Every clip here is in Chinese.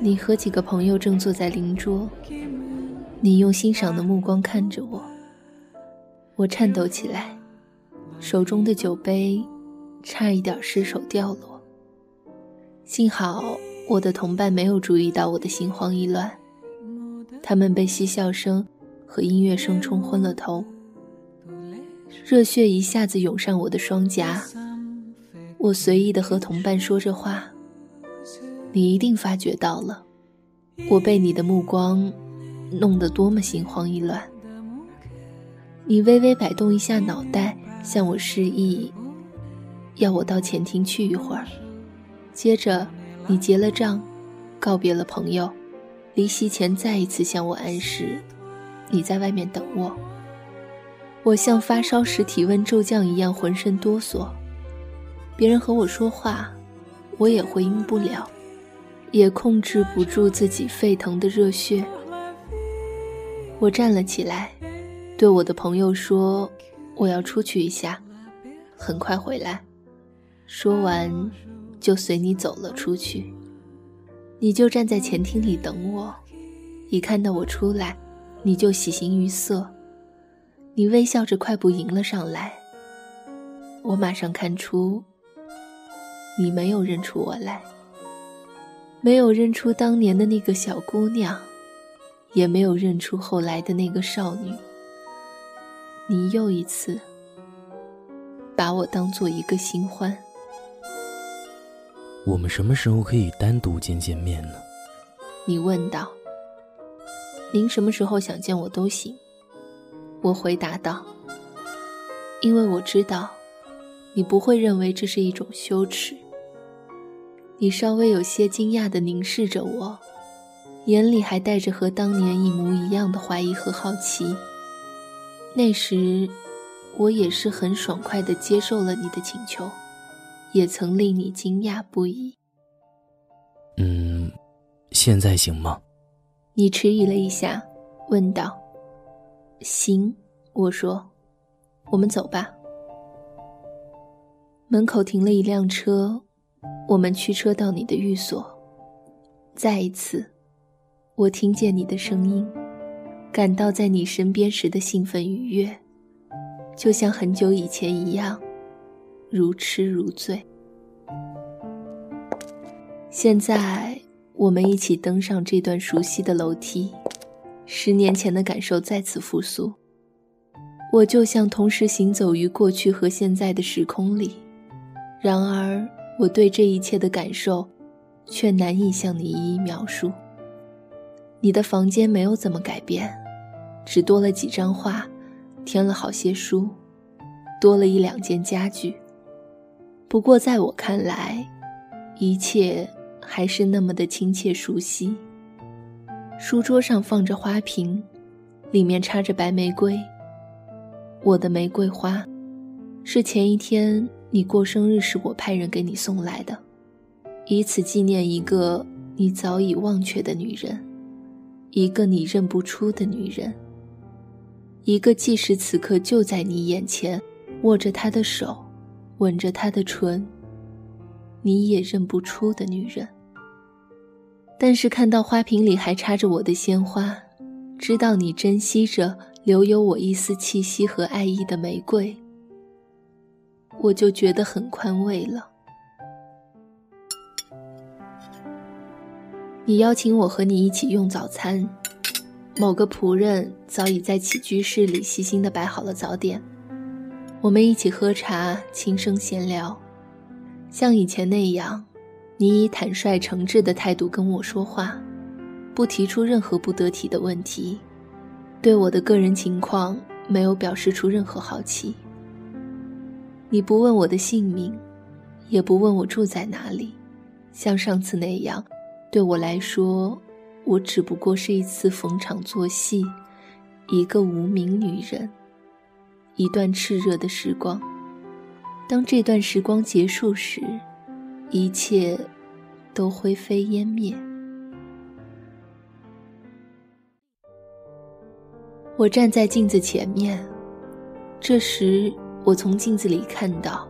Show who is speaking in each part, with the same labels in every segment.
Speaker 1: 你和几个朋友正坐在邻桌，你用欣赏的目光看着我，我颤抖起来，手中的酒杯差一点失手掉落。幸好我的同伴没有注意到我的心慌意乱，他们被嬉笑声和音乐声冲昏了头，热血一下子涌上我的双颊，我随意的和同伴说着话。你一定发觉到了，我被你的目光弄得多么心慌意乱。你微微摆动一下脑袋，向我示意，要我到前厅去一会儿。接着，你结了账，告别了朋友，离席前再一次向我暗示，你在外面等我。我像发烧时体温骤降一样，浑身哆嗦。别人和我说话，我也回应不了。也控制不住自己沸腾的热血，我站了起来，对我的朋友说：“我要出去一下，很快回来。”说完，就随你走了出去。你就站在前厅里等我，一看到我出来，你就喜形于色，你微笑着快步迎了上来。我马上看出，你没有认出我来。没有认出当年的那个小姑娘，也没有认出后来的那个少女。你又一次把我当做一个新欢。
Speaker 2: 我们什么时候可以单独见见面呢？
Speaker 1: 你问道。您什么时候想见我都行，我回答道。因为我知道，你不会认为这是一种羞耻。你稍微有些惊讶地凝视着我，眼里还带着和当年一模一样的怀疑和好奇。那时，我也是很爽快地接受了你的请求，也曾令你惊讶不已。
Speaker 2: 嗯，现在行吗？
Speaker 1: 你迟疑了一下，问道：“行。”我说：“我们走吧。”门口停了一辆车。我们驱车到你的寓所，再一次，我听见你的声音，感到在你身边时的兴奋愉悦，就像很久以前一样，如痴如醉。现在，我们一起登上这段熟悉的楼梯，十年前的感受再次复苏。我就像同时行走于过去和现在的时空里，然而。我对这一切的感受，却难以向你一一描述。你的房间没有怎么改变，只多了几张画，添了好些书，多了一两件家具。不过在我看来，一切还是那么的亲切熟悉。书桌上放着花瓶，里面插着白玫瑰。我的玫瑰花，是前一天。你过生日是，我派人给你送来的，以此纪念一个你早已忘却的女人，一个你认不出的女人，一个即使此刻就在你眼前，握着她的手，吻着她的唇，你也认不出的女人。但是看到花瓶里还插着我的鲜花，知道你珍惜着留有我一丝气息和爱意的玫瑰。我就觉得很宽慰了。你邀请我和你一起用早餐，某个仆人早已在起居室里细心的摆好了早点，我们一起喝茶，轻声闲聊，像以前那样，你以坦率诚挚的态度跟我说话，不提出任何不得体的问题，对我的个人情况没有表示出任何好奇。你不问我的姓名，也不问我住在哪里，像上次那样，对我来说，我只不过是一次逢场作戏，一个无名女人，一段炽热的时光。当这段时光结束时，一切都灰飞烟灭。我站在镜子前面，这时。我从镜子里看到，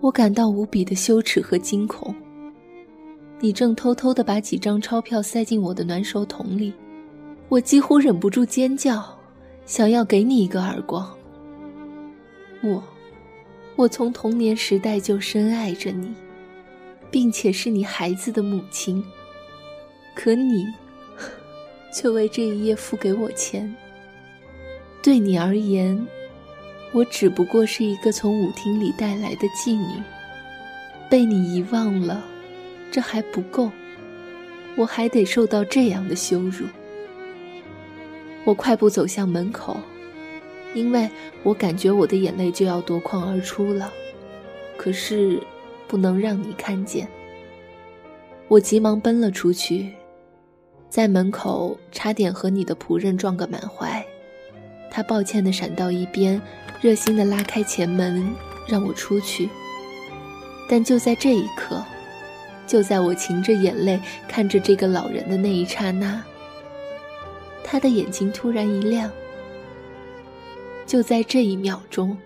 Speaker 1: 我感到无比的羞耻和惊恐。你正偷偷的把几张钞票塞进我的暖手桶里，我几乎忍不住尖叫，想要给你一个耳光。我，我从童年时代就深爱着你，并且是你孩子的母亲，可你，却为这一夜付给我钱。对你而言，我只不过是一个从舞厅里带来的妓女，被你遗忘了，这还不够，我还得受到这样的羞辱。我快步走向门口，因为我感觉我的眼泪就要夺眶而出了，可是不能让你看见。我急忙奔了出去，在门口差点和你的仆人撞个满怀。他抱歉地闪到一边，热心地拉开前门让我出去。但就在这一刻，就在我噙着眼泪看着这个老人的那一刹那，他的眼睛突然一亮。就在这一秒钟，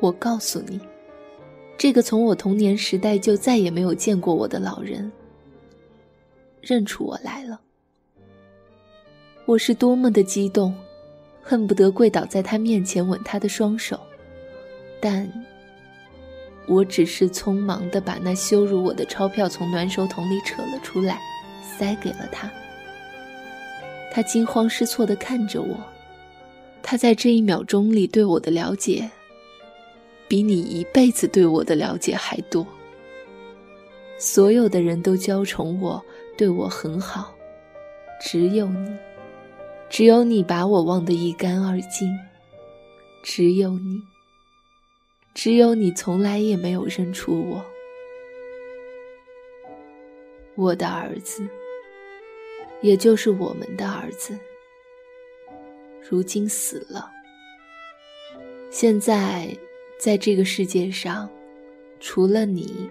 Speaker 1: 我告诉你，这个从我童年时代就再也没有见过我的老人，认出我来了。我是多么的激动！恨不得跪倒在他面前吻他的双手，但我只是匆忙地把那羞辱我的钞票从暖手桶里扯了出来，塞给了他。他惊慌失措地看着我，他在这一秒钟里对我的了解，比你一辈子对我的了解还多。所有的人都娇宠我，对我很好，只有你。只有你把我忘得一干二净，只有你，只有你从来也没有认出我，我的儿子，也就是我们的儿子，如今死了。现在，在这个世界上，除了你，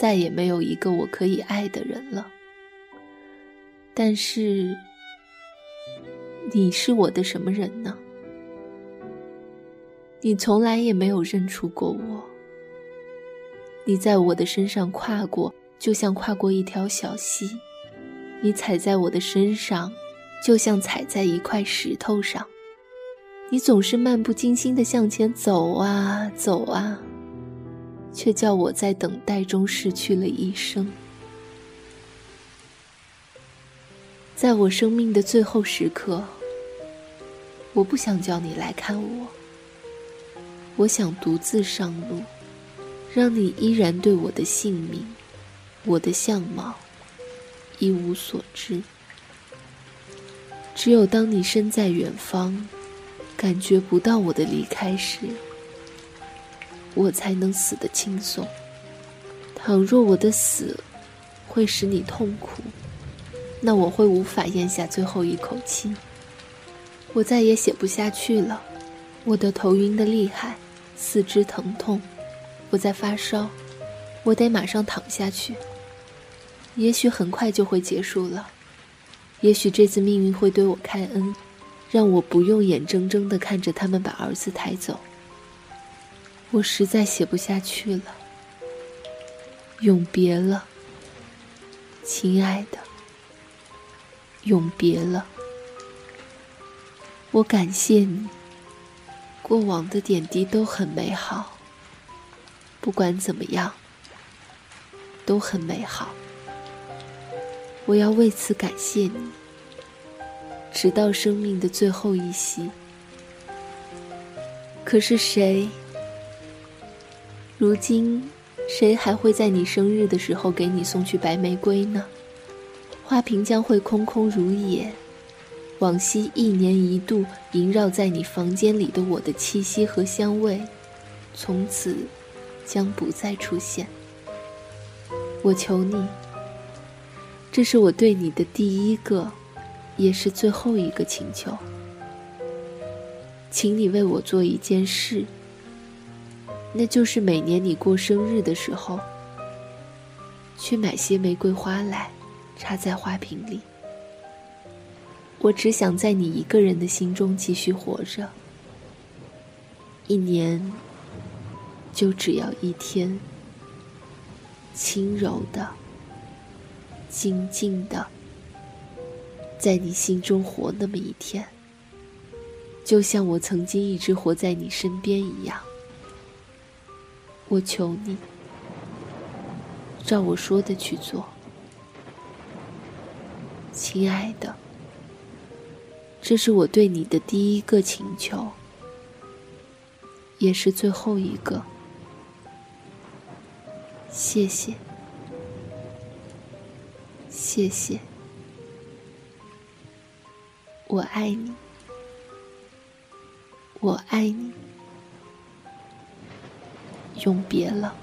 Speaker 1: 再也没有一个我可以爱的人了。但是。你是我的什么人呢？你从来也没有认出过我。你在我的身上跨过，就像跨过一条小溪；你踩在我的身上，就像踩在一块石头上。你总是漫不经心地向前走啊走啊，却叫我在等待中失去了一生。在我生命的最后时刻。我不想叫你来看我，我想独自上路，让你依然对我的姓名、我的相貌一无所知。只有当你身在远方，感觉不到我的离开时，我才能死得轻松。倘若我的死会使你痛苦，那我会无法咽下最后一口气。我再也写不下去了，我的头晕的厉害，四肢疼痛，我在发烧，我得马上躺下去。也许很快就会结束了，也许这次命运会对我开恩，让我不用眼睁睁地看着他们把儿子抬走。我实在写不下去了，永别了，亲爱的，永别了。我感谢你，过往的点滴都很美好。不管怎么样，都很美好。我要为此感谢你，直到生命的最后一息。可是谁？如今，谁还会在你生日的时候给你送去白玫瑰呢？花瓶将会空空如也。往昔一年一度萦绕在你房间里的我的气息和香味，从此将不再出现。我求你，这是我对你的第一个，也是最后一个请求，请你为我做一件事，那就是每年你过生日的时候，去买些玫瑰花来，插在花瓶里。我只想在你一个人的心中继续活着，一年就只要一天，轻柔的、静静的在你心中活那么一天，就像我曾经一直活在你身边一样。我求你，照我说的去做，亲爱的，这是我对你的第一个请求，也是最后一个。谢谢，谢谢，我爱你，我爱你，永别了。